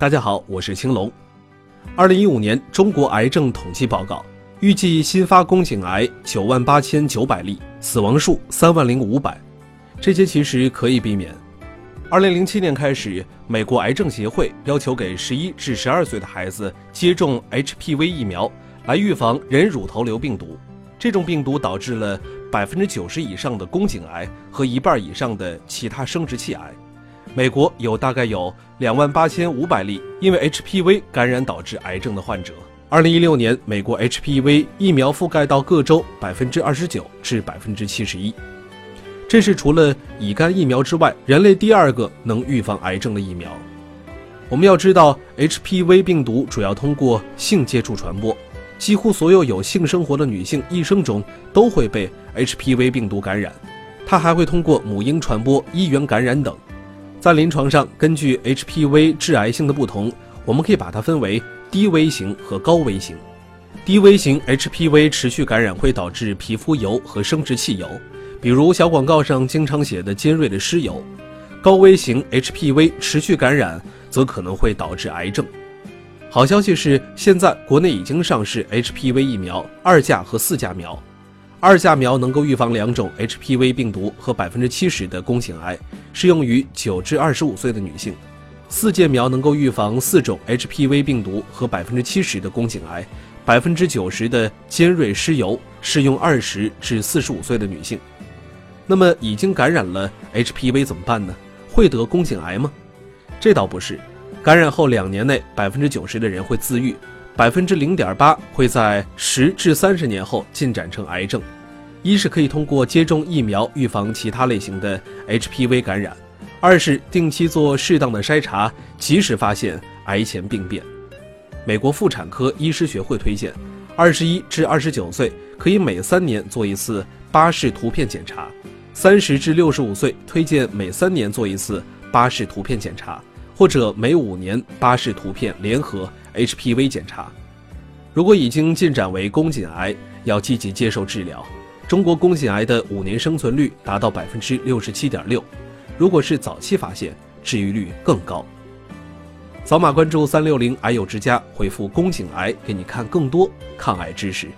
大家好，我是青龙。二零一五年中国癌症统计报告预计新发宫颈癌九万八千九百例，死亡数三万零五百。这些其实可以避免。二零零七年开始，美国癌症协会要求给十一至十二岁的孩子接种 HPV 疫苗，来预防人乳头瘤病毒。这种病毒导致了百分之九十以上的宫颈癌和一半以上的其他生殖器癌。美国有大概有两万八千五百例因为 HPV 感染导致癌症的患者。二零一六年，美国 HPV 疫苗覆盖到各州百分之二十九至百分之七十一，这是除了乙肝疫苗之外，人类第二个能预防癌症的疫苗。我们要知道，HPV 病毒主要通过性接触传播，几乎所有有性生活的女性一生中都会被 HPV 病毒感染，它还会通过母婴传播、衣源感染等。在临床上，根据 HPV 致癌性的不同，我们可以把它分为低危型和高危型。低危型 HPV 持续感染会导致皮肤油和生殖器油，比如小广告上经常写的尖锐的湿疣。高危型 HPV 持续感染则可能会导致癌症。好消息是，现在国内已经上市 HPV 疫苗二价和四价苗。二价苗能够预防两种 HPV 病毒和百分之七十的宫颈癌，适用于九至二十五岁的女性；四价苗能够预防四种 HPV 病毒和百分之七十的宫颈癌，百分之九十的尖锐湿疣，适用二十至四十五岁的女性。那么已经感染了 HPV 怎么办呢？会得宫颈癌吗？这倒不是，感染后两年内百分之九十的人会自愈。百分之零点八会在十至三十年后进展成癌症，一是可以通过接种疫苗预防其他类型的 HPV 感染，二是定期做适当的筛查，及时发现癌前病变。美国妇产科医师学会推荐，二十一至二十九岁可以每三年做一次巴氏图片检查，三十至六十五岁推荐每三年做一次巴氏图片检查，或者每五年巴氏图片联合。HPV 检查，如果已经进展为宫颈癌，要积极接受治疗。中国宫颈癌的五年生存率达到百分之六十七点六，如果是早期发现，治愈率更高。扫码关注三六零癌友之家，回复宫颈癌，给你看更多抗癌知识。